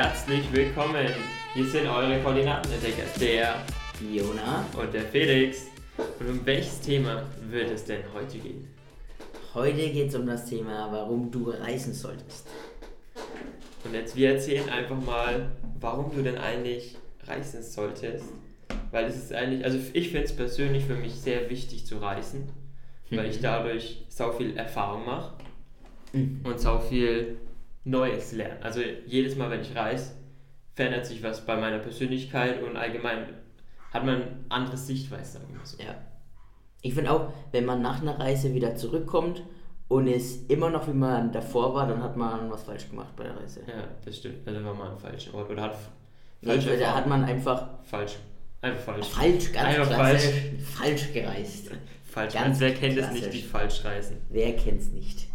Herzlich willkommen. Hier sind eure Koordinatenentdecker, der Jona. und der Felix. Und um welches Thema wird es denn heute gehen? Heute geht es um das Thema, warum du reisen solltest. Und jetzt wir erzählen einfach mal, warum du denn eigentlich reisen solltest. Weil es ist eigentlich, also ich finde es persönlich für mich sehr wichtig zu reisen, weil ich dadurch so viel Erfahrung mache Mhm. und so viel Neues lerne. Also jedes Mal, wenn ich reise, verändert sich was bei meiner Persönlichkeit und allgemein hat man andere Sichtweise, sagen wir mal so. Ja. Ich finde auch, wenn man nach einer Reise wieder zurückkommt und ist immer noch wie man davor war, dann hat man was falsch gemacht bei der Reise. Ja, das stimmt. Also war man am falschen Ort oder hat f- Nee, falsche da hat man einfach falsch. Einfach falsch. falsch, ganz Einfach klassisch, falsch. gereist. Falsch. Ganz Und wer kennt es klassisch. nicht, die falsch reisen? Wer kennt's nicht?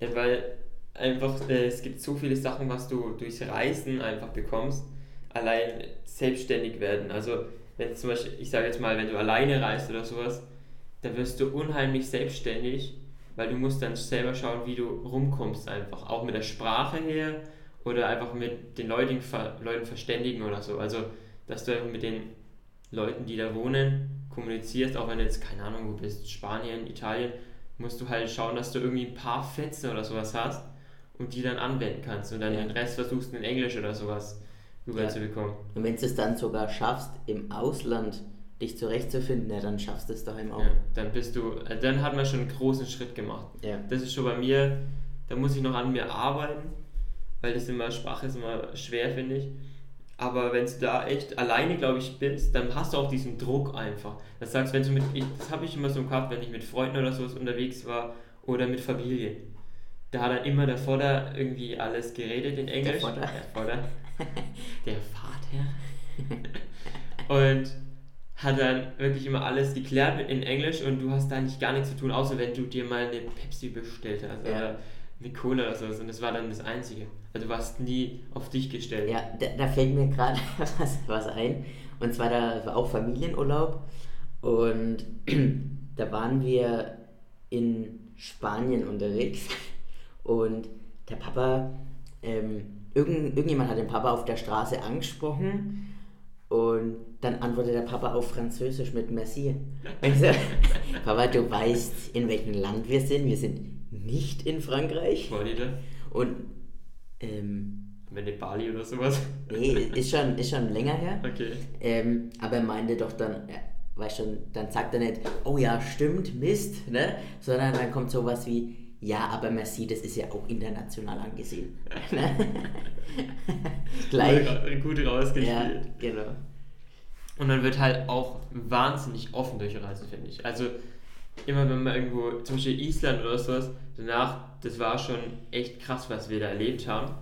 Ja, weil einfach, äh, es gibt so viele Sachen, was du durchs Reisen einfach bekommst. Allein selbstständig werden. Also, wenn zum Beispiel, ich sage jetzt mal, wenn du alleine reist oder sowas, dann wirst du unheimlich selbstständig, weil du musst dann selber schauen, wie du rumkommst einfach. Auch mit der Sprache her oder einfach mit den Leuten, Leuten verständigen oder so. Also, dass du mit den Leuten, die da wohnen, kommunizierst, auch wenn du jetzt, keine Ahnung, wo bist, Spanien, Italien, musst du halt schauen, dass du irgendwie ein paar Fetzen oder sowas hast und die dann anwenden kannst und dann Ja. den Rest versuchst in Englisch oder sowas rüberzubekommen. Und wenn du es dann sogar schaffst, im Ausland dich zurechtzufinden, ja, dann schaffst du es daheim auch. Ja, dann bist du, äh, dann hat man schon einen großen Schritt gemacht. Ja. Das ist schon bei mir, da muss ich noch an mir arbeiten, weil das immer, Sprache ist immer schwer, finde ich. Aber wenn du da echt alleine, glaube ich, bist, dann hast du auch diesen Druck einfach. Das sagst, wenn du mit, ich, das habe ich immer so gehabt, wenn ich mit Freunden oder sowas unterwegs war oder mit Familie. Da hat dann immer der Vater irgendwie alles geredet in Englisch. Vater. Der Vater. Der Vater. Und hat dann wirklich immer alles geklärt in Englisch und du hast da nicht gar nichts zu tun, außer wenn du dir mal eine Pepsi bestellt hast Ja. oder eine Cola oder sowas. Und das war dann das Einzige. Also du warst nie auf dich gestellt. Ja, da, da fällt mir gerade was, was ein. Und zwar, da war auch Familienurlaub. Und da waren wir in Spanien unterwegs. Und der Papa, ähm, irgend, irgendjemand hat den Papa auf der Straße angesprochen. Und dann antwortet der Papa auf Französisch mit Merci. Also, Papa, du weißt, in welchem Land wir sind. Wir sind nicht in Frankreich. War die da? Und ähm, Wenn die Bali oder sowas. Nee, ist schon, ist schon länger her. Okay. Ähm, aber er meinte doch dann, äh, weißt schon, dann sagt er nicht, oh ja, stimmt, Mist, ne? Sondern dann kommt sowas wie, ja, aber Merci, das ist ja auch international angesehen. Gleich. Gut, rausgespielt. Ja, genau. Und man wird halt auch wahnsinnig offen durch Reisen, finde ich. Also immer wenn man irgendwo, zum Beispiel Island oder sowas, danach, das war schon echt krass, was wir da erlebt haben.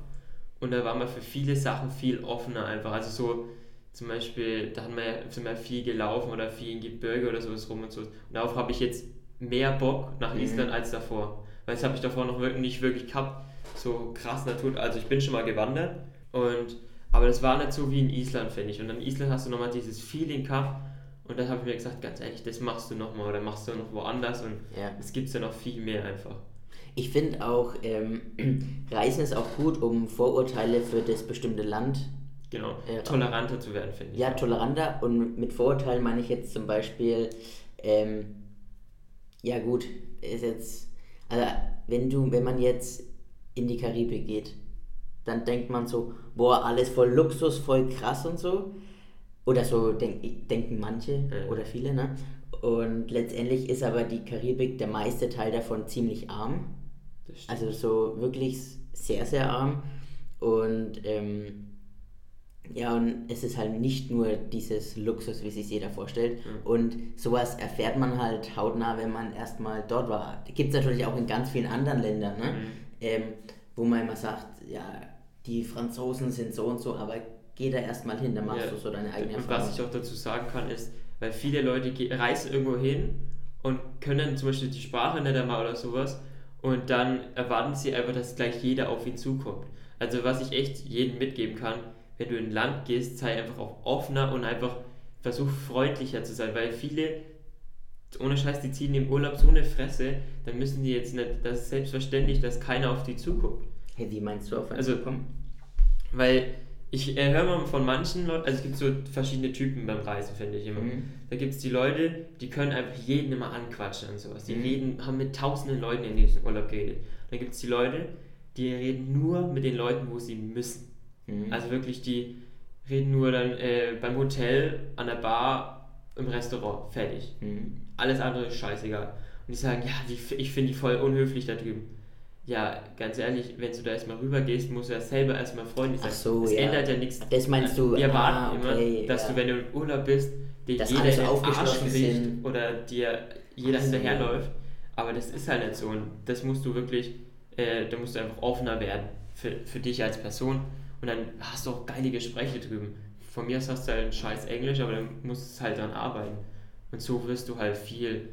Und da war man für viele Sachen viel offener einfach. Also so zum Beispiel, da haben wir, ja- sind wir viel gelaufen oder viel in Gebirge oder sowas rum und so. Und darauf habe ich jetzt mehr Bock nach Mhm. Island als davor. Weil das habe ich davor noch nicht wirklich gehabt. So krass Natur. Also ich bin schon mal gewandert und aber das war nicht so wie in Island, finde ich. Und in Island hast du nochmal dieses Feeling gehabt. Und da habe ich mir gesagt, ganz ehrlich, das machst du nochmal oder machst du noch woanders. Und Ja. es gibt ja noch viel mehr einfach. Ich finde auch, ähm, Reisen ist auch gut, um Vorurteile für das bestimmte Land Genau. Ja. Toleranter zu werden, finde ich. Ja, toleranter und mit Vorurteilen meine ich jetzt zum Beispiel, ähm, ja gut, ist jetzt, also wenn du, wenn man jetzt in die Karibik geht, dann denkt man so, boah, alles voll Luxus, voll krass und so. Oder so denk, denken manche Ja. oder viele, ne? Und letztendlich ist aber die Karibik, der meiste Teil davon, ziemlich arm. Also so wirklich sehr, sehr arm. Und ähm, ja, und es ist halt nicht nur dieses Luxus, wie sich jeder vorstellt. Und sowas erfährt man halt hautnah, wenn man erstmal dort war. Gibt es natürlich auch in ganz vielen anderen Ländern, ne? ähm, wo man immer sagt, ja, die Franzosen sind so und so, aber geh da erstmal hin, dann machst Ja. du so deine eigene Und was ich Erfahrung. auch dazu sagen kann, ist, weil viele Leute reisen irgendwo hin und können zum Beispiel die Sprache nicht einmal oder sowas und dann erwarten sie einfach, dass gleich jeder auf ihn zukommt. Also was ich echt jedem mitgeben kann, wenn du in ein Land gehst, sei einfach auch offener und einfach versuch freundlicher zu sein, weil viele, ohne Scheiß, die ziehen im Urlaub so eine Fresse, dann müssen die jetzt nicht, das ist selbstverständlich, dass keiner auf die zuguckt. Hey, wie meinst du auf einen Also- zukommen? Weil ich äh, höre mal von manchen Leuten, also es gibt so verschiedene Typen beim Reisen, finde ich immer. Mhm. Da gibt es die Leute, die können einfach jeden immer anquatschen und sowas. Die Mhm. reden, haben mit tausenden Leuten in diesem Urlaub geredet. Dann gibt es die Leute, die reden nur mit den Leuten, wo sie müssen. Mhm. Also wirklich, die reden nur dann äh, beim Hotel, an der Bar, im Restaurant, fertig. Mhm. Alles andere ist scheißegal. Und die sagen, ja, die, ich finde die voll unhöflich da drüben. Ja, ganz ehrlich, wenn du da erstmal rüber gehst, musst du ja selber erstmal freundlich sein. Ach so, das ja. ändert ja nichts. Das meinst du, Wir erwarten ah, immer, okay, dass ja. du, wenn du im Urlaub bist, dir Dass jeder den Arsch aufgeschlossen riecht oder dir jeder Ach so. hinterherläuft. Aber das ist halt nicht so. Und das musst du wirklich, äh, da musst du einfach offener werden für, für dich als Person. Und dann hast du auch geile Gespräche drüben. Von mir aus hast du halt ein scheiß Englisch, aber dann musst du halt dran arbeiten. Und so wirst du halt viel,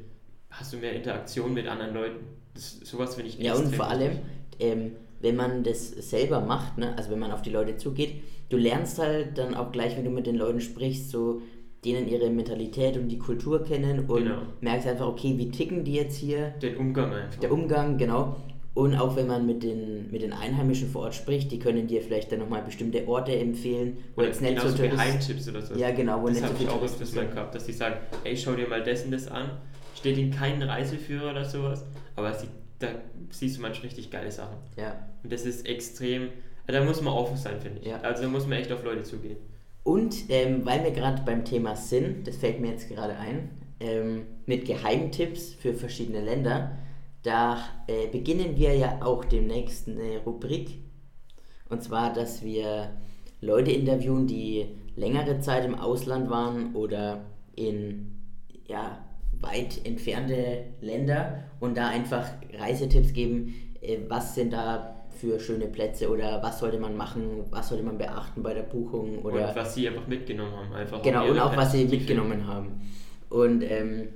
hast du mehr Interaktion mit anderen Leuten. Das, sowas finde ich Ja, und vor allem, ähm, wenn man das selber macht, ne, also wenn man auf die Leute zugeht, du lernst halt dann auch gleich, wenn du mit den Leuten sprichst, so denen ihre Mentalität und die Kultur kennen und Genau. merkst einfach, okay, wie ticken die jetzt hier, den Umgang einfach. der Umgang, genau. Und auch wenn man mit den, mit den Einheimischen vor Ort spricht, die können dir vielleicht dann nochmal bestimmte Orte empfehlen, wo Oder jetzt nicht so genauso Tourist- Geheimtipps oder so. Ja, genau, wo das so habe viel ich auch Touristen öfters mal gehabt, dass die sagen, ey, schau dir mal das und das an. Steht in keinen Reiseführer oder sowas, aber sieht, da siehst du manchmal richtig geile Sachen. Ja. Und das ist extrem, da muss man offen sein, finde ich. Ja. Also da muss man echt auf Leute zugehen. Und ähm, weil wir gerade beim Thema sind, das fällt mir jetzt gerade ein, ähm, mit Geheimtipps für verschiedene Länder, da äh, beginnen wir ja auch demnächst eine Rubrik. Und zwar, dass wir Leute interviewen, die längere Zeit im Ausland waren oder in ja, weit entfernte Länder und da einfach Reisetipps geben, äh, was sind da für schöne Plätze oder was sollte man machen, was sollte man beachten bei der Buchung oder und was sie einfach mitgenommen haben. Einfach genau und auch was sie mitgenommen haben. Und ähm,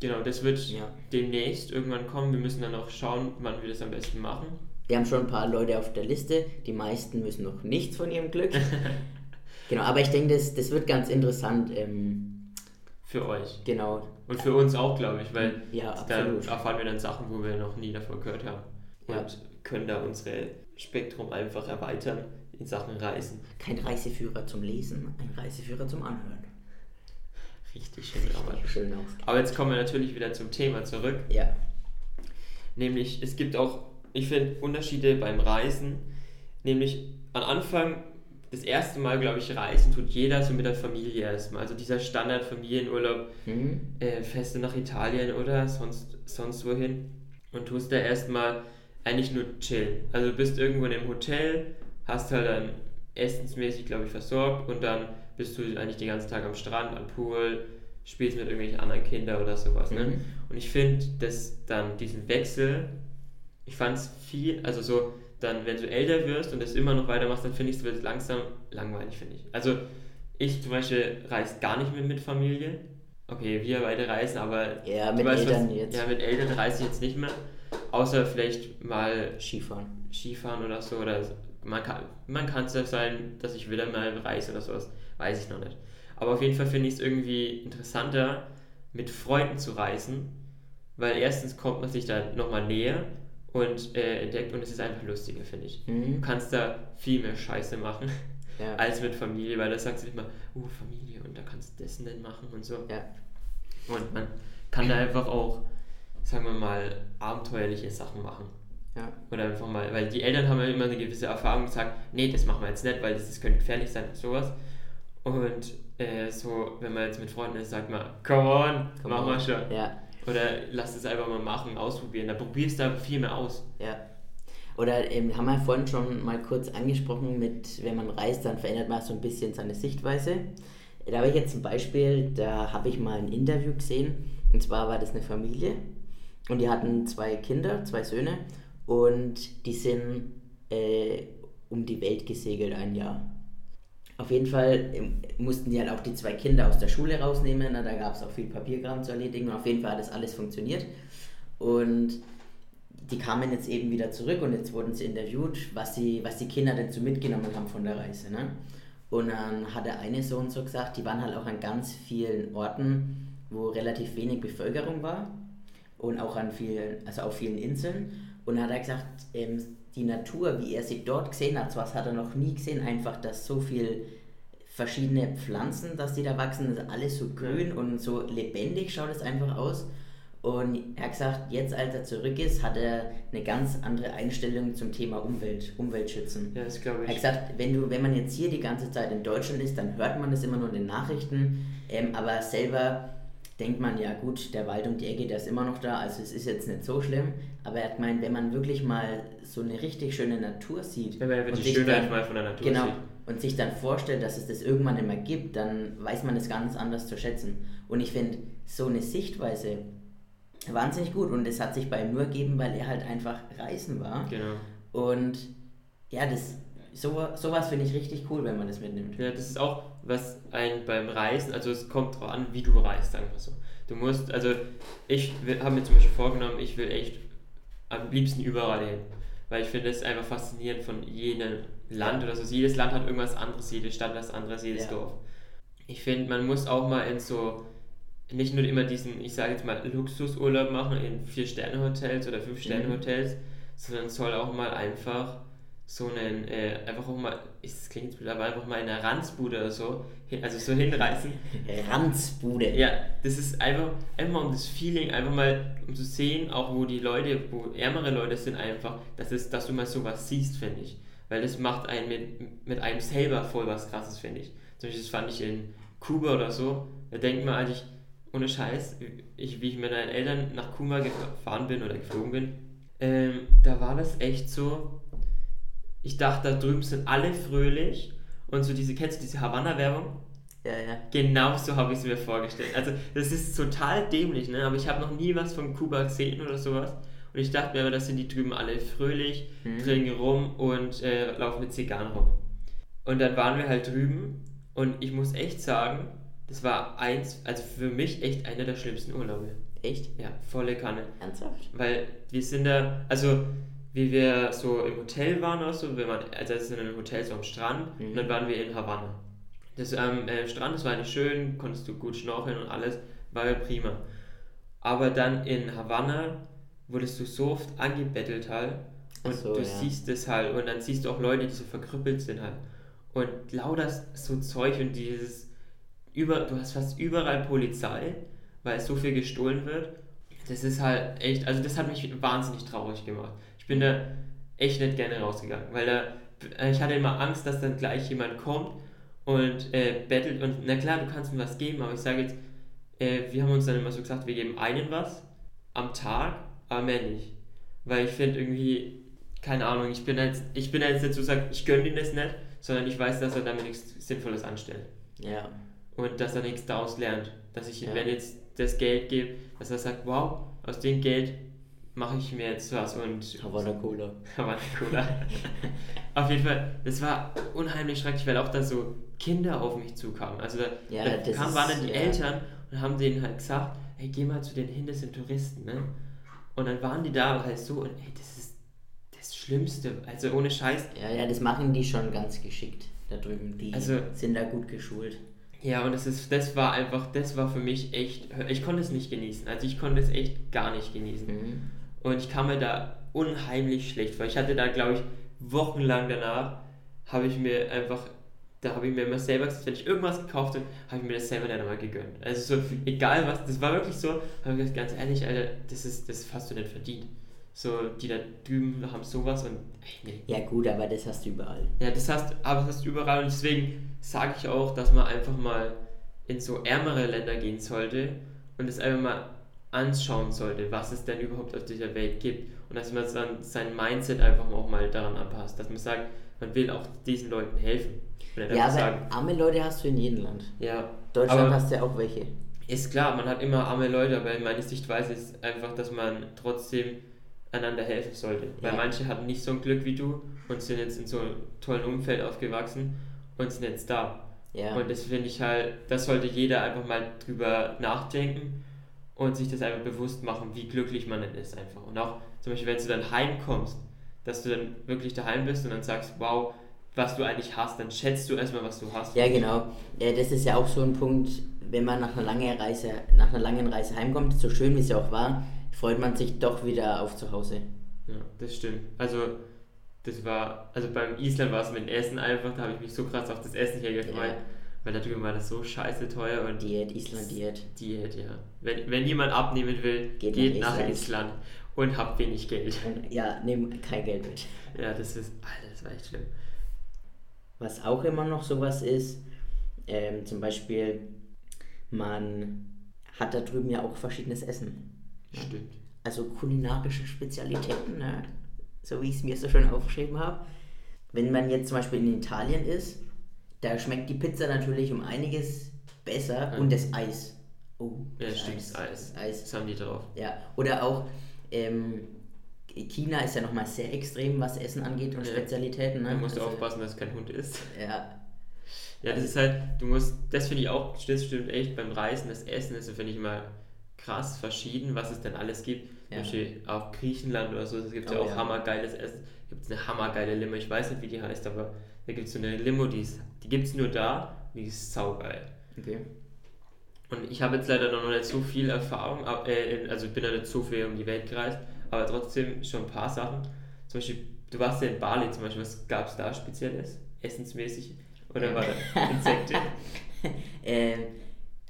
Genau, das wird Ja. demnächst irgendwann kommen. Wir müssen dann auch schauen, wann wir das am besten machen. wir haben schon ein paar Leute auf der Liste, die meisten müssen noch nichts von ihrem Glück. genau, aber ich denke, das, das wird ganz interessant. Ähm, Für euch. genau, Und für uns auch, glaube ich, weil Ja, da erfahren wir dann Sachen, wo wir noch nie davor gehört haben. Und Ja. können da unsere Spektrum einfach erweitern in Sachen Reisen. kein Reiseführer zum Lesen, ein Reiseführer zum Anhören. Richtig schön. Aber, Schön aber jetzt kommen wir natürlich wieder zum Thema zurück. Ja, Nämlich, es gibt auch, ich finde, Unterschiede beim Reisen. Nämlich, am Anfang, das erste Mal, glaube ich, reisen tut jeder so mit der Familie erstmal. Also dieser Standard-Familienurlaub, hm? äh, feste nach Italien oder sonst, sonst wohin. Und tust da erstmal eigentlich nur chillen. Also du bist irgendwo in einem Hotel, hast halt dann essensmäßig, glaube ich, versorgt und dann bist du eigentlich den ganzen Tag am Strand, am Pool, spielst mit irgendwelchen anderen Kindern oder sowas. Ne? Mhm. Und ich finde, dass dann diesen Wechsel, ich fand es viel, also so, dann, wenn du älter wirst und das immer noch weitermachst, dann finde ich es wird langsam langweilig, finde ich. Also ich zum Beispiel reise gar nicht mehr mit Familie. Okay, wir beide reisen, aber Ja, mit weißt, Eltern was, jetzt. Ja, mit Eltern reise ich jetzt nicht mehr. Außer vielleicht mal Skifahren. Skifahren oder so. Oder man kann man kann es ja sein, dass ich wieder mal reise oder sowas. Weiß ich noch nicht. Aber auf jeden Fall finde ich es irgendwie interessanter, mit Freunden zu reisen. Weil erstens kommt man sich da nochmal näher und äh, entdeckt und es ist einfach lustiger, finde ich. Du Mhm. kannst da viel mehr Scheiße machen Ja. als mit Familie, weil da sagst du nicht mal, oh Familie und da kannst du das denn machen und so. ja. Und man kann da einfach auch, sagen wir mal, abenteuerliche Sachen machen. Ja. Oder einfach mal, weil die Eltern haben ja immer eine gewisse Erfahrung und sagen, nee, das machen wir jetzt nicht, weil das, das könnte gefährlich sein und sowas. Und äh, so, wenn man jetzt mit Freunden ist, sagt man, come on, Come mach on. mal schon. Ja. Oder lass es einfach mal machen, ausprobieren. Da probierst du aber viel mehr aus. Ja. Oder ähm, haben wir vorhin schon mal kurz angesprochen, mit wenn man reist, dann verändert man so ein bisschen seine Sichtweise. Da habe ich jetzt ein Beispiel, da habe ich mal ein Interview gesehen. Und zwar war das eine Familie und die hatten zwei Kinder, zwei Söhne und die sind äh, um die Welt gesegelt ein Jahr. Auf jeden Fall ähm, mussten die halt auch die zwei Kinder aus der Schule rausnehmen. Na, da gab es auch viel Papierkram zu erledigen und auf jeden Fall hat das alles funktioniert. Und die kamen jetzt eben wieder zurück und jetzt wurden sie interviewt, was, sie, was die Kinder so mitgenommen haben von der Reise. Ne? Und dann hat der eine Sohn so gesagt, die waren halt auch an ganz vielen Orten, wo relativ wenig Bevölkerung war und auch an vielen, also auf vielen Inseln. Und dann hat er gesagt, ähm, die Natur, wie er sie dort gesehen hat, sowas hat er noch nie gesehen, einfach, dass so viel verschiedene Pflanzen, dass die da wachsen, ist alles so grün und so lebendig schaut es einfach aus. Und er hat gesagt, jetzt als er zurück ist, hat er eine ganz andere Einstellung zum Thema Umwelt, Umweltschützen. Ja, das glaube ich. Er hat gesagt, wenn, du, wenn man jetzt hier die ganze Zeit in Deutschland ist, dann hört man das immer nur in den Nachrichten, ähm, aber selber denkt man, ja gut, der Wald um die Ecke, der ist immer noch da, also es ist jetzt nicht so schlimm, aber er hat gemeint, wenn man wirklich mal so eine richtig schöne Natur sieht Wenn man die sich Schönheit dann- mal von der Natur genau, sieht. und sich dann vorstellt, dass es das irgendwann mehr gibt, dann weiß man es ganz anders zu schätzen. Und ich finde so eine Sichtweise wahnsinnig gut und es hat sich bei ihm nur gegeben, weil er halt einfach reisen war. Genau. Und ja, das so, sowas finde ich richtig cool, wenn man das mitnimmt. Ja, das ist auch was ein beim Reisen, also es kommt drauf an, wie du reist, sagen wir so. Du musst, also ich habe mir zum Beispiel vorgenommen, ich will echt am liebsten überall hin. Weil ich finde es einfach faszinierend von jedem Land oder so. Jedes Land hat irgendwas anderes, jede Stadt was anderes, jedes Ja. Dorf. Ich finde, man muss auch mal in so, nicht nur immer diesen, ich sage jetzt mal, Luxusurlaub machen in Vier-Sterne-Hotels oder Fünf-Sterne-Hotels, sondern es soll auch mal einfach so einen, äh, einfach auch mal, es klingt jetzt blöd, aber einfach mal in einer Ranzbude oder so, also so hinreißen. Ranzbude. Ja, das ist einfach, einfach mal um das Feeling, einfach mal um zu sehen, auch wo die Leute, wo ärmere Leute sind, einfach, dass, es, dass du mal sowas siehst, finde ich. Weil das macht einen mit, mit einem selber voll was krasses, finde ich. Zum Beispiel, das fand ich in Kuba oder so, da denkt man eigentlich, ohne Scheiß, ich, wie ich mit meinen Eltern nach Kuba gefahren bin oder geflogen bin, ähm, da war das echt so, ich dachte, da drüben sind alle fröhlich und so diese, kennst du diese Havanna-Werbung? Ja, ja. Genau so habe ich es mir vorgestellt. Also das ist total dämlich, ne? aber ich habe noch nie was von Kuba gesehen oder sowas. Und ich dachte mir, aber das sind die drüben alle fröhlich, Mhm. trinken rum und äh, laufen mit Zigarren rum. Und dann waren wir halt drüben und ich muss echt sagen, das war eins, also für mich echt einer der schlimmsten Urlaube. Echt? Ja, volle Kanne. Ernsthaft? Weil wir sind da, also wie wir so im Hotel waren oder so, wenn man, also das ist in einem Hotel so am Strand Mhm. und dann waren wir in Havanna. Das am äh, Strand, das war eigentlich schön, konntest du gut schnorcheln und alles, war ja prima. Aber dann in Havanna wurdest du so oft angebettelt halt und so, du ja. siehst es halt und dann siehst du auch Leute, die so verkrüppelt sind halt. Und lauter so Zeug und dieses über, du hast fast überall Polizei, weil so viel gestohlen wird. Das ist halt echt, also das hat mich wahnsinnig traurig gemacht. Ich bin da echt nicht gerne rausgegangen, weil da, äh, ich hatte immer Angst, dass dann gleich jemand kommt und äh, bettelt und na klar, du kannst ihm was geben, aber ich sage jetzt, äh, wir haben uns dann immer so gesagt, wir geben einen was am Tag, aber mehr nicht. Weil ich finde irgendwie, keine Ahnung, ich bin jetzt, ich bin jetzt nicht so sagt, ich gönne ihm das nicht, sondern ich weiß, dass er damit nichts Sinnvolles anstellt Ja. und dass er nichts daraus lernt. Dass ich ihm, Ja. wenn jetzt das Geld gebe, dass er sagt, wow, aus dem Geld mache ich mir jetzt was und Havana Cola. aber cooler. Auf jeden Fall, das war unheimlich schrecklich, weil auch da so Kinder auf mich zukamen. Also da, Ja, da kam, waren dann die ja. Eltern und haben denen halt gesagt, hey, geh mal zu den hin, das sind Touristen, ne? Und dann waren die da halt so und ey, das ist das Schlimmste, also ohne Scheiß. Ja, ja, das machen die schon ganz geschickt da drüben. Die Also- sind da gut geschult. Ja, und das ist, das war einfach, das war für mich echt, ich konnte es nicht genießen. Also ich konnte es echt gar nicht genießen. Mhm. Und ich kam mir da unheimlich schlecht vor. Ich hatte da, glaube ich, wochenlang danach, habe ich mir einfach, da habe ich mir immer selber gesagt, wenn ich irgendwas gekauft habe, habe ich mir das selber dann einmal gegönnt. Also so, egal was, das war wirklich so, habe ich gesagt, ganz ehrlich, Alter, das ist, das hast du nicht verdient. So, die da drüben haben sowas und, ey, nee. Ja gut, aber das hast du überall. Ja, das hast, aber das hast du überall und deswegen sage ich auch, dass man einfach mal in so ärmere Länder gehen sollte und es einfach mal anschauen sollte, was es denn überhaupt auf dieser Welt gibt und dass man dann sein Mindset einfach auch mal daran anpasst, dass man sagt, man will auch diesen Leuten helfen. Ja, aber sagen, arme Leute hast du in jedem Land. ja, Deutschland hast du ja auch welche. ist klar, man hat immer arme Leute, aber meine Sichtweise ist einfach, dass man trotzdem einander helfen sollte. Weil Ja. manche hatten nicht so ein Glück wie du und sind jetzt in so einem tollen Umfeld aufgewachsen und sind jetzt da. Ja. Und das finde ich halt, das sollte jeder einfach mal drüber nachdenken und sich das einfach bewusst machen, wie glücklich man denn ist einfach. Und auch zum Beispiel, wenn du dann heimkommst, dass du dann wirklich daheim bist und dann sagst, wow, was du eigentlich hast, dann schätzt du erstmal, was du hast. Ja, genau. Ja, das ist ja auch so ein Punkt, wenn man nach einer langen Reise, nach einer langen Reise heimkommt, so schön wie es ja auch war, freut man sich doch wieder auf zu Hause. Ja, das stimmt. Also das war, also beim Island war es mit Essen einfach, da habe ich mich so krass auf das Essen hier gefreut. Ja. Weil da drüben war das so scheiße teuer und Diät, Island, Diät. Diät, ja. Wenn, wenn jemand abnehmen will, Geht geht, nach Island. Island und habt wenig Geld. Und, ja, nimm kein Geld mit. Ja, das ist, Alter, das war echt schlimm. Was auch immer noch sowas ist, ähm, zum Beispiel, man hat da drüben ja auch verschiedenes Essen. Stimmt. Also kulinarische Spezialitäten, ne? so wie ich es mir so schön aufgeschrieben habe. Wenn man jetzt zum Beispiel in Italien ist, da schmeckt die Pizza natürlich um einiges besser Ja. und das Eis. Oh, Ja, das stimmt, Eis. Das Eis. Das haben die drauf. Ja, oder auch ähm, China ist ja nochmal sehr extrem, was Essen angeht und Ja. Spezialitäten. Ne? Da musst du Also, aufpassen, dass kein Hund ist. Ja, Ja, das ist halt, du musst, das finde ich auch, das stimmt echt beim Reisen, das Essen ist, finde ich immer krass verschieden, was es denn alles gibt. Ja. Zum Beispiel auch Griechenland oder so, da gibt es ja Oh, auch ja. hammergeiles Essen. gibt es eine hammergeile Limo, ich weiß nicht, wie die heißt, aber da gibt es so eine Limo, die, ist, die gibt es nur da, die ist saugeil. okay. Und ich habe jetzt leider noch nicht so viel Erfahrung, äh, also ich bin ja nicht so viel um die Welt gereist, aber trotzdem schon ein paar Sachen. Zum Beispiel, du warst ja in Bali zum Beispiel, was gab es da Spezielles, essensmäßig? Oder war da Insekte? Ähm,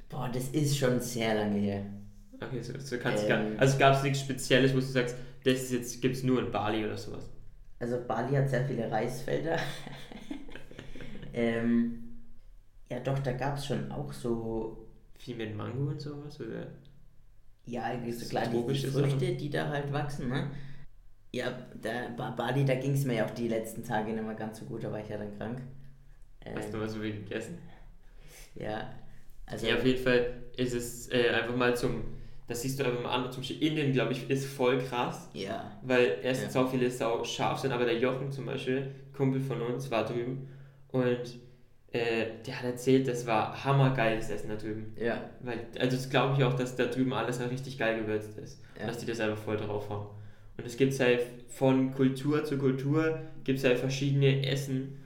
boah, das ist schon sehr lange her. Okay, so, so kannst du Ähm. gar Also gab es nichts Spezielles, wo du sagst, das ist jetzt gibt es nur in Bali oder sowas. Also Bali hat sehr viele Reisfelder. ähm, ja doch, da gab es schon auch so, Viel mit Mango und sowas? Oder? ja, eigentlich so So klar, die, die Früchte, da halt wachsen, ne? Ja, da, Ba- Bali, da ging es mir ja auch die letzten Tage nicht mehr ganz so gut, da war ich ja dann krank. Hast du Ähm, mal so viel gegessen? ja, also, ja, auf jeden Fall ist es äh, einfach mal zum, das siehst du einfach mal an, zum Beispiel Indien, glaube ich, ist voll krass. ja, Weil erstens Ja. sau viele sau scharf sind, aber der Jochen zum Beispiel, Kumpel von uns, war drüben und äh, der hat erzählt, das war hammergeiles Essen da drüben. ja, Weil, also das glaube ich auch, dass da drüben alles halt richtig geil gewürzt ist. Ja. Und dass die das einfach voll drauf haben. Und es gibt halt von Kultur zu Kultur, gibt es halt verschiedene Essen.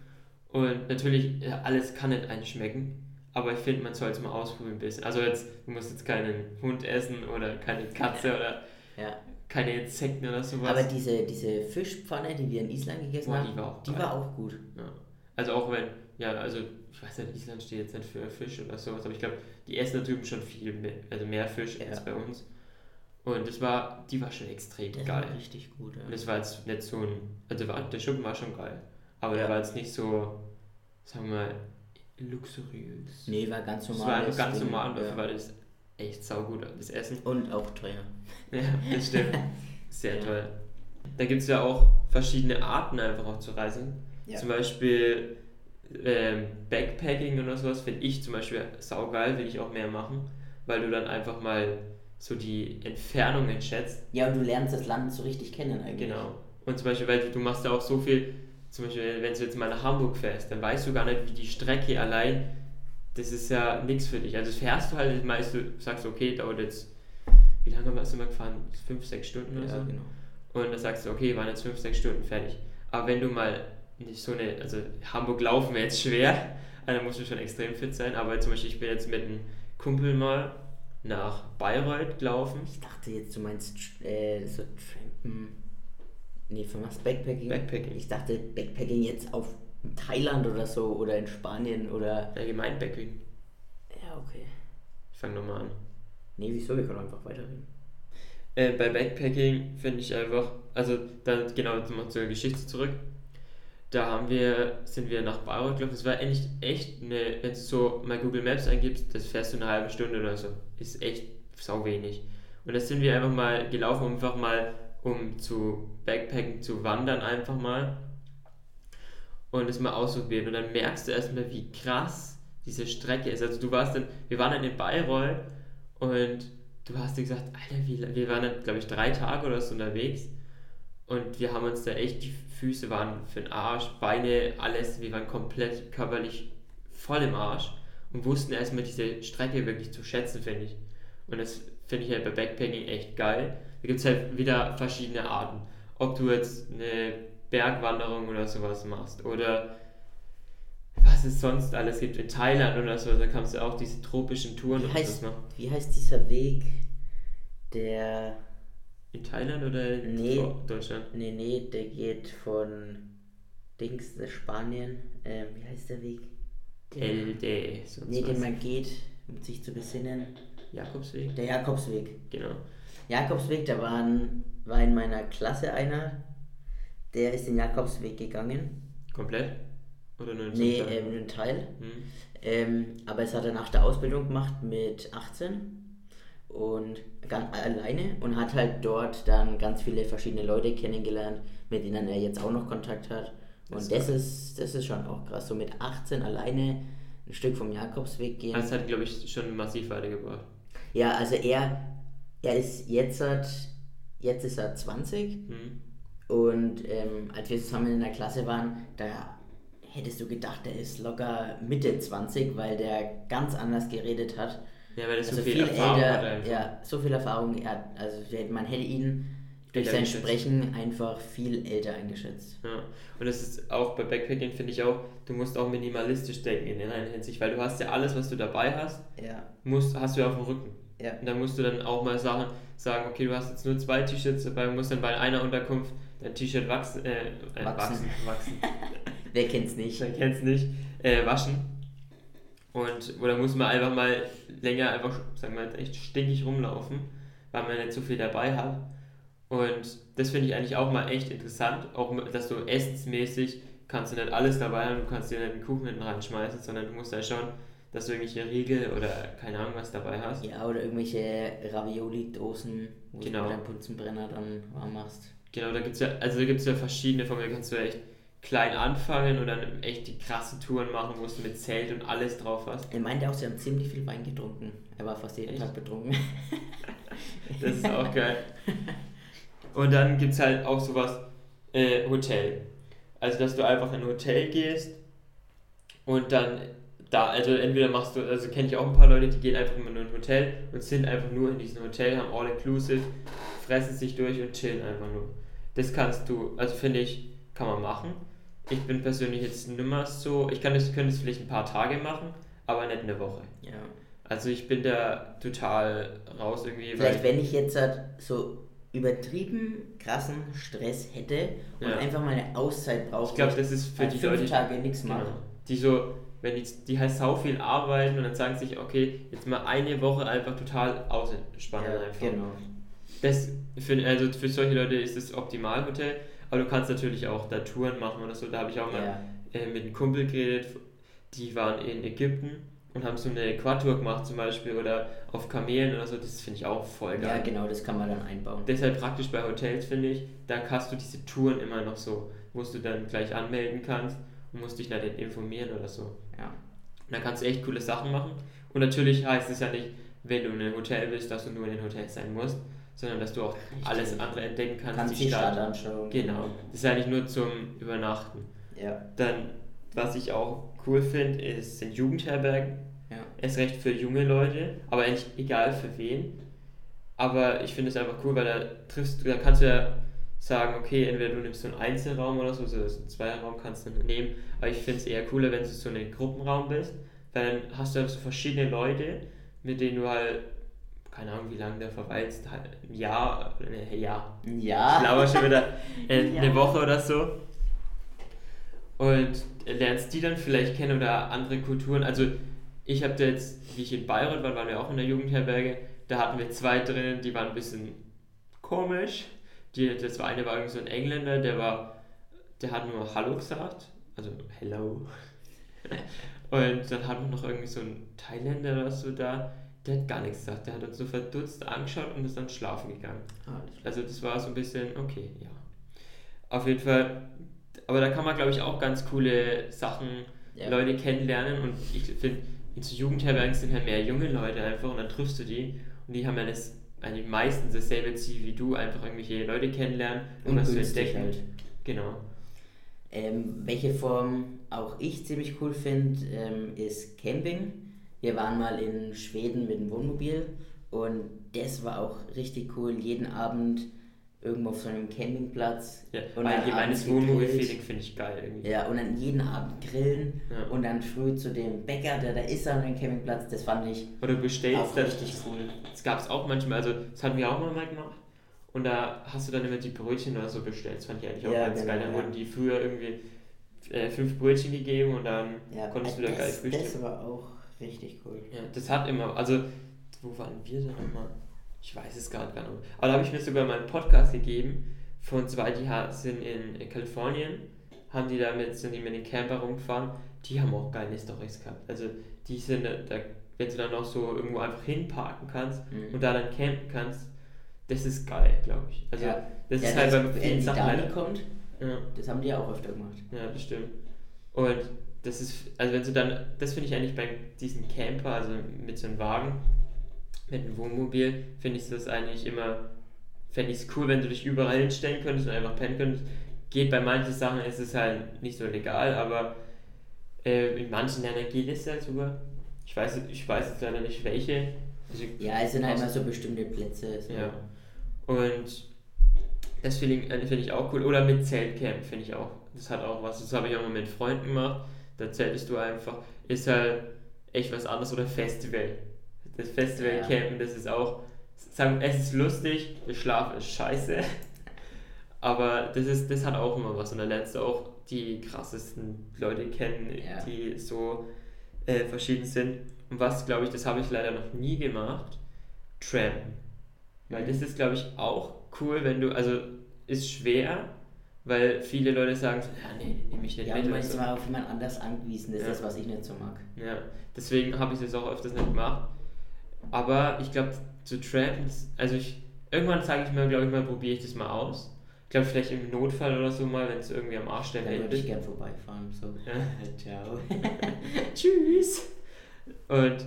Und natürlich, alles kann nicht einen schmecken. Aber ich finde, man soll es mal ausprobieren ein bisschen. Also jetzt, du musst jetzt keinen Hund essen oder keine Katze oder ja. keine Insekten oder sowas. Aber diese, diese Fischpfanne, die wir in Island gegessen Boah, haben, die war auch die war auch gut. Ja. Also auch wenn, ja, also ich weiß nicht, Island steht jetzt nicht für Fisch oder sowas, aber ich glaube, die essen da drüben schon viel mehr, also mehr Fisch Ja. als bei uns. Und das war, die war schon extrem Das geil. war richtig gut. Ja. Und das war jetzt nicht so ein, also der Schuppen war schon geil, aber Ja. der war jetzt nicht so, sagen wir mal, luxuriös. Nee, war ganz normal. war einfach ganz Ding, normal und ja. dafür war das echt saugut, das Essen. Und auch teuer. Ja, das stimmt. Sehr Ja. toll. Da gibt es ja auch verschiedene Arten einfach auch zu reisen. Ja. Zum Beispiel ähm, Backpacking oder sowas finde ich zum Beispiel saugeil, will ich auch mehr machen, weil du dann einfach mal so die Entfernungen schätzt. Ja, und du lernst das Land so richtig kennen eigentlich. Genau. Und zum Beispiel, weil du, du machst ja auch so viel, zum Beispiel, wenn du jetzt mal nach Hamburg fährst, dann weißt du gar nicht, wie die Strecke allein, das ist ja nichts für dich. Also fährst du halt, meist du sagst, okay, dauert jetzt, wie lange sind wir gefahren? Fünf, sechs Stunden oder Ja, so? genau. Und dann sagst du, okay, waren jetzt 5, 6 Stunden fertig. Aber wenn du mal nicht so eine, also Hamburg laufen wäre jetzt schwer, also da musst du schon extrem fit sein. Aber zum Beispiel, ich bin jetzt mit einem Kumpel mal nach Bayreuth gelaufen. Ich dachte jetzt, du meinst äh, so Trampen. Nee, für was? Backpacking? Backpacking. Ich dachte Backpacking jetzt auf Thailand oder so oder in Spanien oder. Allgemein Backpacking. Ja, okay. Ich fange nochmal an. Nee, wieso? Wir können einfach weiterreden. Äh, bei Backpacking finde ich einfach, also dann genau mal zur Geschichte zurück. Da haben wir, sind wir nach Bayreuth gelaufen. Das war eigentlich echt eine, wenn du so mal Google Maps eingibst, das fährst du eine halbe Stunde oder so. Ist echt sau wenig. Und das sind wir einfach mal gelaufen, um einfach mal, um zu Backpacken, zu wandern einfach mal. Und das mal ausprobieren. Und dann merkst du erstmal, wie krass diese Strecke ist. Also du warst dann, wir waren dann in Bayreuth und du hast dir gesagt, Alter, wie, wir waren dann, glaube ich, drei Tage oder so unterwegs und wir haben uns da echt, die Füße waren für den Arsch, Beine, alles, wir waren komplett körperlich voll im Arsch und wussten erstmal diese Strecke wirklich zu schätzen, finde ich. Und das finde ich halt bei Backpacking echt geil. Da gibt es halt wieder verschiedene Arten. Ob du jetzt eine Bergwanderung oder sowas machst oder was es sonst alles gibt in Thailand oder so, da kannst du auch diese tropischen Touren Wie und heißt, sowas machen. wie heißt dieser Weg, der. In Thailand oder in Nee. Deutschland? Nee, nee, der geht von Dings, das Spanien, ähm, wie heißt der Weg? El de. sonst Nee, den man geht, um sich zu besinnen. Jakobsweg. Der Jakobsweg. Genau. Jakobsweg, da waren, war in meiner Klasse einer, der ist den Jakobsweg gegangen. Komplett? Oder nur in Nee, so einem ähm, nur ein Teil. Hm. Ähm, aber es hat er nach der Ausbildung gemacht mit 18 und ganz alleine und hat halt dort dann ganz viele verschiedene Leute kennengelernt, mit denen er jetzt auch noch Kontakt hat. Und Das das, ist ist, das ist schon auch krass. So mit 18 alleine ein Stück vom Jakobsweg gehen. Das hat, glaube ich, schon massiv weitergebracht. ja, also er, er ist jetzt, hat, jetzt ist er 20 Hm. und ähm, als wir zusammen in der Klasse waren, da hättest du gedacht, er ist locker Mitte 20, weil der ganz anders geredet hat. Ja, weil er so Also viel, viel Erfahrung älter, hat einfach. ja, so viel Erfahrung. Er hat, also man hätte ihn durch sein. Sprechen einfach viel älter eingeschätzt. Ja, und das ist auch bei Backpacking, finde ich auch, du musst auch minimalistisch denken in einer Hinsicht, weil du hast ja alles, was du dabei hast, Ja, musst, hast du ja auf dem Rücken. Ja. Und dann musst du dann auch mal sagen, sagen, okay, du hast jetzt nur zwei T-Shirts dabei, musst dann bei einer Unterkunft dein T-Shirt wachsen, äh, äh, Wachsen. wachsen, Wer kennt's nicht? ich kenn's nicht, äh, waschen. Und, oder muss man einfach mal länger einfach, sagen wir mal, echt stinkig rumlaufen, weil man nicht so viel dabei hat. Und das finde ich eigentlich auch mal echt interessant, auch dass du essensmäßig kannst du nicht alles dabei haben, du kannst dir nicht einen Kuchen hinten reinschmeißen, sondern du musst ja schauen, dass du irgendwelche Riegel oder keine Ahnung was dabei hast. Ja, oder irgendwelche Ravioli-Dosen, wo Genau. du mit deinem Putzenbrenner dann warm machst. Genau, da gibt es ja, also da gibt's ja verschiedene Formen, da kannst du ja echt klein anfangen und dann echt die krassen Touren machen, wo du mit Zelt und alles drauf hast. Er meinte auch, sie haben ziemlich viel Wein getrunken. Er war fast jeden Echt? Tag betrunken. Das ist auch geil. Und dann gibt es halt auch sowas, äh, Hotel. Also, dass du einfach in ein Hotel gehst und dann da, also entweder machst du, also kenne ich auch ein paar Leute, die gehen einfach immer nur in ein Hotel und sind einfach nur in diesem Hotel, haben All-Inclusive, fressen sich durch und chillen einfach nur. Das kannst du, also finde ich, kann man machen. Ich bin persönlich jetzt nimmer so, ich kann das, könnte es vielleicht ein paar Tage machen, aber nicht eine Woche. ja. Also ich bin da total raus irgendwie, Vielleicht, wenn ich jetzt halt so übertrieben krassen Stress hätte und Ja. einfach mal eine Auszeit brauche, Ich glaube, das ist für die fünf Leute, Tage nichts genau, machen. die so, wenn die, die halt sau viel arbeiten und dann sagen sich, okay, jetzt mal eine Woche einfach total ausspannen Ja, einfach. genau. Das für, also für solche Leute ist das Optimalhotel, aber du kannst natürlich auch da Touren machen oder so. Da habe ich auch mal Ja. äh, mit einem Kumpel geredet, die waren in Ägypten und haben so eine Quad-Tour gemacht zum Beispiel oder auf Kamelen oder so. Das finde ich auch voll geil. ja, genau, das kann man dann einbauen. Deshalb praktisch bei Hotels, finde ich, da hast du diese Touren immer noch so, wo du dann gleich anmelden kannst und musst dich dann informieren oder so. Ja. Und dann kannst du echt coole Sachen machen. Und natürlich heißt es ja nicht, wenn du in einem Hotel bist, dass du nur in den Hotels sein musst, sondern dass du auch Richtig. alles andere entdecken kannst. Kannst die Stadt anschauen. Genau. Das ist ja nicht nur zum Übernachten. Ja. Dann, was ich auch cool finde, ist, sind Jugendherbergen. Ja. Erst recht für junge Leute, aber eigentlich egal für wen. Aber ich finde es einfach cool, weil da triffst du, da kannst du ja sagen, okay, entweder du nimmst so einen Einzelraum oder so, so einen Zweierraum kannst du nehmen, aber ich finde es eher cooler, wenn du so ein Gruppenraum bist, weil dann hast du halt so verschiedene Leute, mit denen du halt, keine Ahnung, wie lange der verweilst, halt ein Jahr, ein Jahr, Ja. ich glaube schon wieder äh, Ja. eine Woche oder so. Und lernst die dann vielleicht kennen oder andere Kulturen. Also ich habe da jetzt, wie ich in Bayreuth war, waren wir auch in der Jugendherberge, da hatten wir zwei drinnen, die waren ein bisschen komisch. Die, das war eine war irgendwie so ein Engländer, der war, der hat nur Hallo gesagt, also Hello. Und dann hatten wir noch irgendwie so einen Thailänder oder so da, der hat gar nichts gesagt, der hat uns so verdutzt angeschaut und ist dann schlafen gegangen. Klar. Also das war so ein bisschen, okay, ja. Auf jeden Fall, aber da kann man, glaube ich, auch ganz coole Sachen, Ja. Leute kennenlernen und ich finde, in so Jugendherbergen sind halt mehr junge Leute einfach und dann triffst du die und die haben ja das, eigentlich meistens dasselbe Ziel wie du, einfach irgendwelche Leute kennenlernen Und was zu entdecken. halt. Genau. Ähm, welche Form auch ich ziemlich cool finde, ähm, ist Camping. Wir waren mal in Schweden mit dem Wohnmobil und das war auch richtig cool. Jeden Abend irgendwo auf so einem Campingplatz. Ja, Und allgemeines Wohnmobil-Feeling finde ich geil irgendwie. Ja, und dann jeden Abend grillen Ja. und dann früh zu dem Bäcker, der da ist an dem Campingplatz. Das fand ich Oder du bestellst dann, richtig cool. das gab es auch manchmal, also das hatten wir auch mal gemacht. Und da hast du dann immer die Brötchen oder so bestellt. Das fand ich eigentlich auch Ja, ganz genau, geil. Dann ja. wurden die früher irgendwie äh, fünf Brötchen gegeben und dann Ja, konntest du äh, da geil das, frühstücken. das war auch richtig cool. Ja, das hat immer, also, wo waren wir denn nochmal? Ich weiß es gerade gar nicht. Aber da habe ich mir sogar mal einen Podcast gegeben von zwei, die sind in, Kalifornien, haben die damit, sind die mit den Camper rumgefahren, die haben auch geile Storys gehabt. Also, die sind, äh, da, wenn du dann noch so irgendwo einfach hinparken kannst Mhm. und da dann campen kannst, das ist geil, glaube ich. Also, ja, das ja, ist halt bei wenn vielen Sachen Dani kommt, Ja. das haben die ja auch öfter gemacht. Ja, das stimmt. Und das ist, also wenn du dann, das finde ich eigentlich bei diesen Camper, also mit so einem Wagen, mit einem Wohnmobil, finde ich das eigentlich immer, fände ich es cool, wenn du dich überall hinstellen könntest und einfach pennen könntest. Geht bei manchen Sachen, ist es halt nicht so legal, aber äh, in manchen Ländern geht es ja sogar. Ich weiß, ich weiß jetzt leider nicht welche. Also, Ja, es sind halt immer so bestimmte Plätze. So. Ja. Und das finde ich, äh, find ich auch cool. Oder mit Zeltcamp finde ich auch. Das hat auch was. Das habe ich auch mal mit Freunden gemacht. Da zeltest du einfach. Ist halt echt was anderes. Oder Festival. Das Festival Ja. campen, das ist auch. Sagen, es ist lustig, der Schlaf ist scheiße. Aber das, ist, das hat auch immer was. Und da lernst du auch die krassesten Leute kennen, Ja. die so äh, verschieden sind. Und was, glaube ich, das habe ich leider noch nie gemacht, Trampen. Weil das ist, glaube ich, auch cool, wenn du, also ist schwer, weil viele Leute sagen, so, ja, nee, nehme ich nicht Ja, mit. oder man ist so. immer auf jemand anders angewiesen, das ist Ja. das, was ich nicht so mag. Ja, deswegen habe ich das auch öfters nicht gemacht. Aber ich glaube, zu trampen, also ich, irgendwann sage ich mir, glaube ich mal, probiere ich das mal aus. Ich glaube, vielleicht im Notfall oder so mal, wenn es irgendwie am Arsch der Welt würde ich ist. gern vorbeifahren. So. Ja. Ciao. Tschüss! Und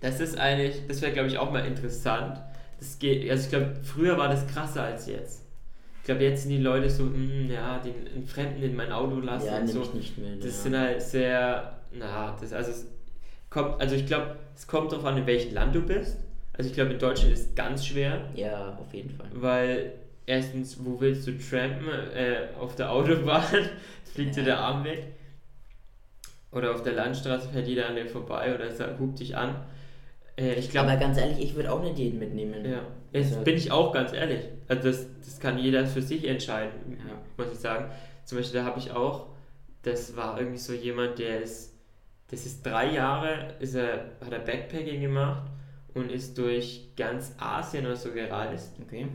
das ist eigentlich, das wäre, glaube ich, auch mal interessant. Das geht, also ich glaube, früher war das krasser als jetzt. Ich glaube, jetzt sind die Leute so, mm, ja, den, den Fremden in mein Auto lassen Ja, und so. ich nicht mehr. Das ja. sind halt sehr, na, das, also kommt, also ich glaube, es kommt darauf an, in welchem Land du bist. Also ich glaube, in Deutschland ist es ganz schwer, Ja, auf jeden Fall. weil erstens, wo willst du trampen? Äh, auf der Autobahn fliegt dir Ja. der Arm weg. Oder auf der Landstraße fährt jeder an dir vorbei oder sagt, hupt dich an. Äh, ich glaube, Aber ganz ehrlich, ich würde auch nicht jeden mitnehmen. ja, jetzt Also- bin ich auch ganz ehrlich. Also das, das kann jeder für sich entscheiden, Ja. muss ich sagen. Zum Beispiel, da habe ich auch, das war irgendwie so jemand, der ist, das ist drei Jahre, ist er, hat er Backpacking gemacht und ist durch ganz Asien oder so gereist. Okay.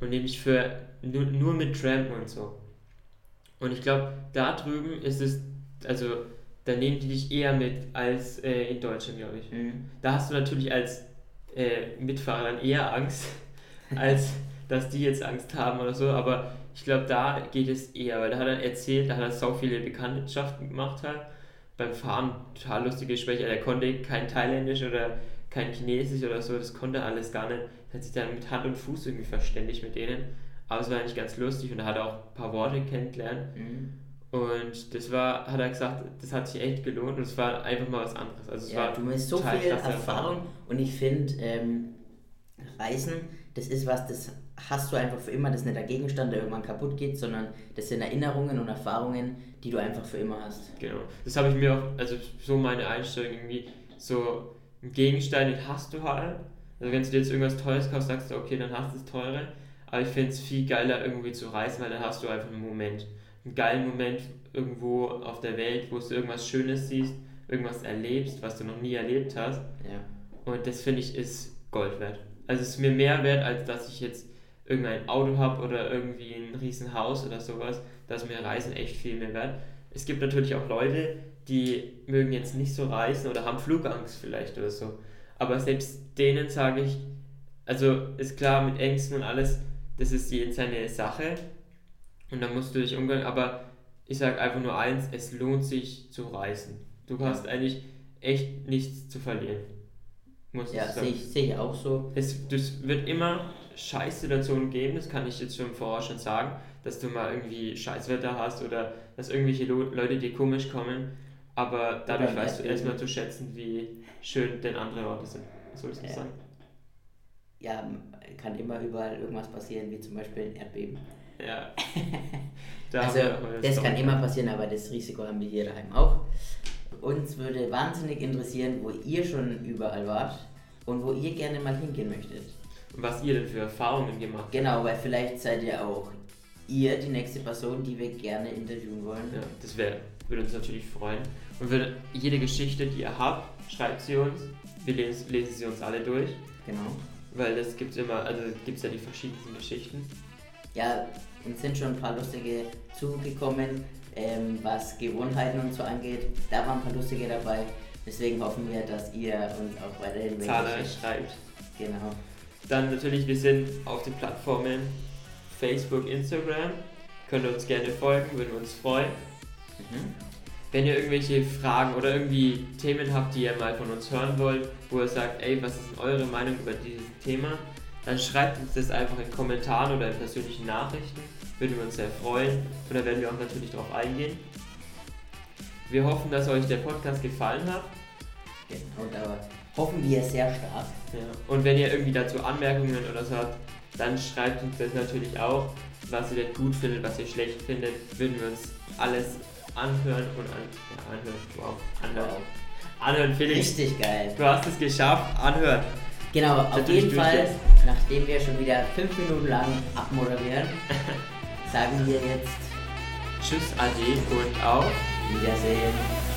Und nämlich für nur, nur mit Trampen und so. Und ich glaube, da drüben ist es, also da nehmen die dich eher mit als äh, in Deutschland, glaube ich. Mhm. Da hast du natürlich als äh, Mitfahrer dann eher Angst, als dass die jetzt Angst haben oder so. Aber ich glaube, da geht es eher, weil da hat er erzählt, da hat er so viele Bekanntschaften gemacht halt. Beim Fahren total lustige Gespräche. Er konnte kein Thailändisch oder kein Chinesisch oder so, das konnte er alles gar nicht. Er hat sich dann mit Hand und Fuß irgendwie verständigt mit denen. Aber es war eigentlich ganz lustig und da hat er auch ein paar Worte kennengelernt. Mhm. Und das war, hat er gesagt, das hat sich echt gelohnt und es war einfach mal was anderes. Also es Ja, war du hast so viel krasse Erfahrung und ich finde, ähm, Reisen, das ist was, das hast du einfach für immer, das ist nicht der Gegenstand, der irgendwann kaputt geht, sondern das sind Erinnerungen und Erfahrungen, die du einfach für immer hast. Genau. Das habe ich mir auch, also so meine Einstellung irgendwie, so ein Gegenstand, den hast du halt. Also wenn du dir jetzt irgendwas Teures kaufst, sagst du, okay, dann hast du das Teure. Aber ich finde es viel geiler, irgendwie zu reisen, weil dann hast du einfach einen Moment. Einen geilen Moment irgendwo auf der Welt, wo du irgendwas Schönes siehst, irgendwas erlebst, was du noch nie erlebt hast. Ja. Und das finde ich ist Gold wert. Also es ist mir mehr wert, als dass ich jetzt irgendein Auto habe oder irgendwie ein riesen Haus oder sowas. Da ist mir Reisen echt viel mehr wert. Es gibt natürlich auch Leute, die mögen jetzt nicht so reisen oder haben Flugangst vielleicht oder so. Aber selbst denen sage ich, also ist klar mit Ängsten und alles, das ist jeden seine Sache. Und da musst du dich umgehen. Aber ich sage einfach nur eins, es lohnt sich zu reisen. Du hast eigentlich echt nichts zu verlieren. Muss Ja, ich sehe ich, seh ich auch so. Es, das wird immer Scheißsituationen geben, das kann ich jetzt schon vorher schon sagen, dass du mal irgendwie Scheißwetter hast oder dass irgendwelche Leute dir komisch kommen, aber dadurch weißt du erstmal zu schätzen, wie schön denn andere Orte sind. Soll ich Ja. sagen? Ja, kann immer überall irgendwas passieren, wie zum Beispiel ein Erdbeben. Ja. Da also, das kann immer passieren, aber das Risiko haben wir hier daheim auch. Uns würde wahnsinnig interessieren, wo ihr schon überall wart und wo ihr gerne mal hingehen möchtet. Was ihr denn für Erfahrungen gemacht habt. Genau, weil vielleicht seid ihr auch ihr die nächste Person, die wir gerne interviewen wollen. Ja, das wär, würde uns natürlich freuen. Und wenn jede Geschichte, die ihr habt, schreibt sie uns. Wir lesen, lesen sie uns alle durch. Genau. Weil das gibt immer, also gibt es ja die verschiedensten Geschichten. Ja, uns sind schon ein paar lustige zugekommen, ähm, was Gewohnheiten und so angeht. Da waren ein paar lustige dabei. Deswegen hoffen wir, dass ihr uns auch weiterhin Zahlreich schreibt. Genau. Dann natürlich, wir sind auf den Plattformen Facebook, Instagram. Könnt ihr uns gerne folgen, würden uns freuen. Mhm. Wenn ihr irgendwelche Fragen oder irgendwie Themen habt, die ihr mal von uns hören wollt, wo ihr sagt, ey, was ist denn eure Meinung über dieses Thema, dann schreibt uns das einfach in Kommentaren oder in persönlichen Nachrichten. Würden wir uns sehr freuen und da werden wir auch natürlich drauf eingehen. Wir hoffen, dass euch der Podcast gefallen hat. Genau, da hoffen wir sehr stark. Ja. Und wenn ihr irgendwie dazu Anmerkungen oder so habt, dann schreibt uns das natürlich auch, was ihr denn gut findet, was ihr schlecht findet. Würden wir uns alles anhören und an, ja, anhören. Wow, anhören. Wow. Anhören, Felix. Richtig geil. Du hast es geschafft. Anhören. Genau, auf jeden Fall, nachdem wir schon wieder fünf Minuten lang abmoderieren, sagen wir jetzt Tschüss, Ade und auf. Wiedersehen.